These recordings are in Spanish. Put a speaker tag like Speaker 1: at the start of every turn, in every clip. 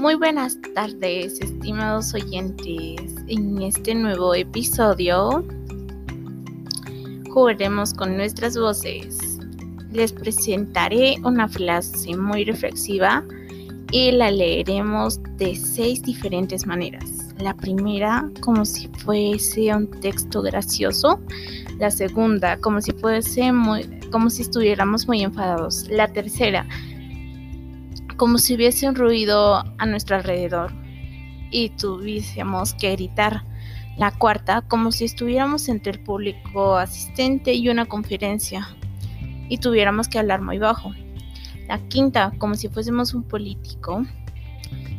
Speaker 1: Muy buenas tardes, estimados oyentes. En este nuevo episodio jugaremos con nuestras voces. Les presentaré una frase muy reflexiva y la leeremos de seis diferentes maneras. La primera como si fuese un texto gracioso, la segunda como si fuese muy como si estuviéramos muy enfadados, la tercera como si hubiese un ruido a nuestro alrededor y tuviésemos que gritar. La cuarta, como si estuviéramos entre el público asistente y una conferencia y tuviéramos que hablar muy bajo. La quinta, como si fuésemos un político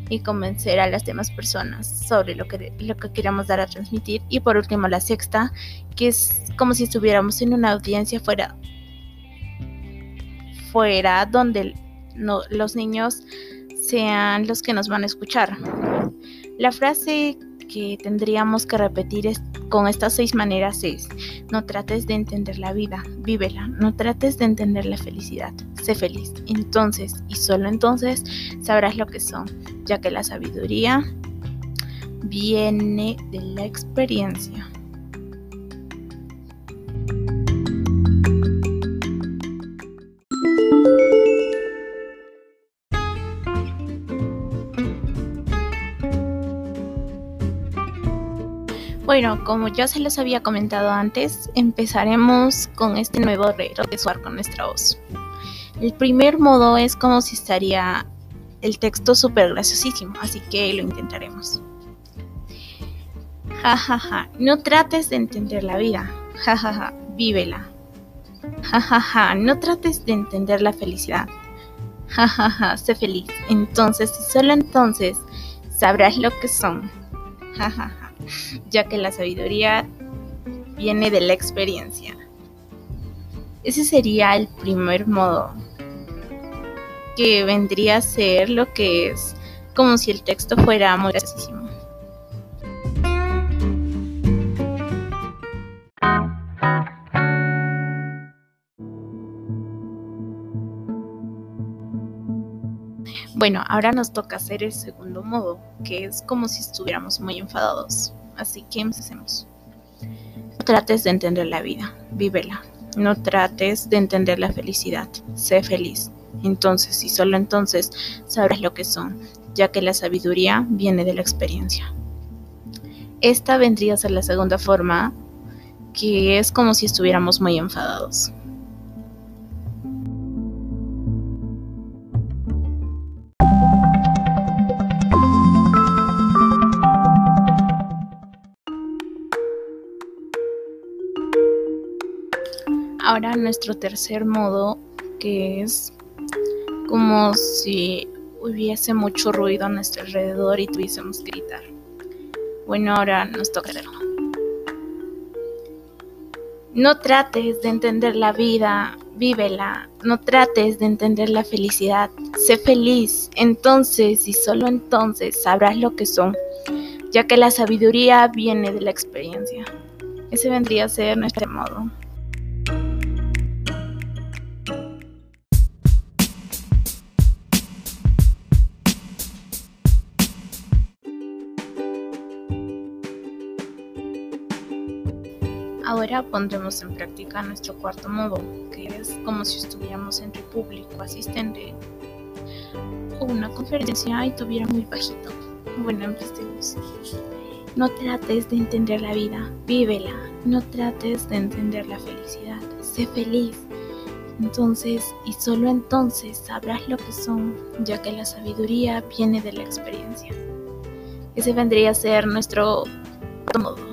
Speaker 1: y convencer a las demás personas sobre lo que, lo que queramos dar a transmitir. Y por último, la sexta, que es como si estuviéramos en una audiencia fuera, fuera donde no, los niños sean los que nos van a escuchar. La frase que tendríamos que repetir con estas seis maneras es, no trates de entender la vida, vívela, no trates de entender la felicidad, sé feliz. Entonces, y solo entonces, sabrás lo que son, ya que la sabiduría viene de la experiencia. Bueno, como ya se los había comentado antes, empezaremos con este nuevo reto de suar con nuestra voz. El primer modo es como si estaría el texto súper graciosísimo, así que lo intentaremos. Ja, ja, ja, no trates de entender la vida. Ja, ja, ja, vívela. Ja, ja, ja, no trates de entender la felicidad. Ja, ja, ja, sé feliz. Entonces y solo entonces sabrás lo que son. Ja, ja, ja ya que la sabiduría viene de la experiencia. Ese sería el primer modo, que vendría a ser lo que es como si el texto fuera muy graciosísimo. Bueno, ahora nos toca hacer el segundo modo, que es como si estuviéramos muy enfadados. Así que empecemos. No trates de entender la vida, vívela. No trates de entender la felicidad, sé feliz. Entonces y solo entonces sabrás lo que son, ya que la sabiduría viene de la experiencia. Esta vendría a ser la segunda forma, que es como si estuviéramos muy enfadados. Ahora nuestro tercer modo, que es como si hubiese mucho ruido a nuestro alrededor y tuviésemos que gritar. Bueno, ahora nos toca hacerlo. No trates de entender la vida, vívela. No trates de entender la felicidad, sé feliz. Entonces y solo entonces sabrás lo que son, ya que la sabiduría viene de la experiencia. Ese vendría a ser nuestro modo. Ahora pondremos en práctica nuestro cuarto modo, que es como si estuviéramos entre público asistente o una conferencia y tuviera muy bajito. Bueno, empecemos. No trates de entender la vida, vívela. No trates de entender la felicidad, sé feliz. Entonces, y solo entonces sabrás lo que son, ya que la sabiduría viene de la experiencia. Ese vendría a ser nuestro modo.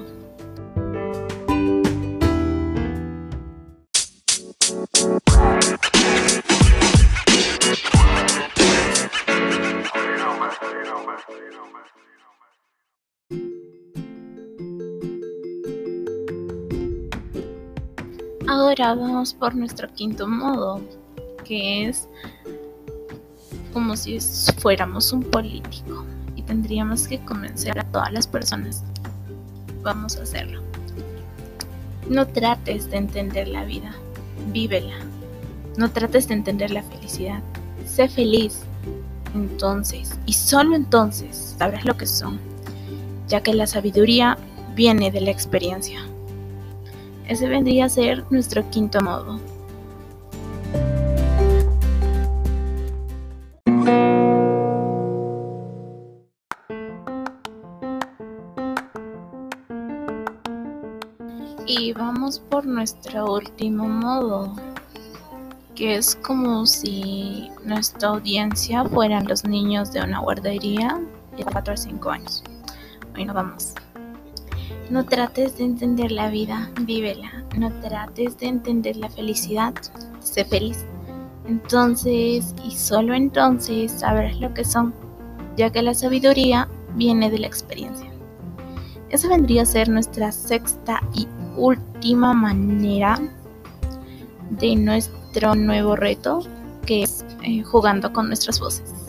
Speaker 1: Ahora vamos por nuestro quinto modo, que es como si fuéramos un político y tendríamos que convencer a todas las personas. Vamos a hacerlo. No trates de entender la vida, vívela. No trates de entender la felicidad, sé feliz. entonces y solo entonces sabrás lo que son, ya que la sabiduría viene de la experiencia. Ese vendría a ser nuestro quinto modo. Y vamos por nuestro último modo, que es como si nuestra audiencia fueran los niños de una guardería de 4 a 5 años. Bueno, vamos. No trates de entender la vida, vívela. No trates de entender la felicidad, sé feliz. Entonces, y solo entonces, sabrás lo que son, ya que la sabiduría viene de la experiencia. Esa vendría a ser nuestra sexta y última manera de nuestro nuevo reto, que es eh, jugando con nuestras voces.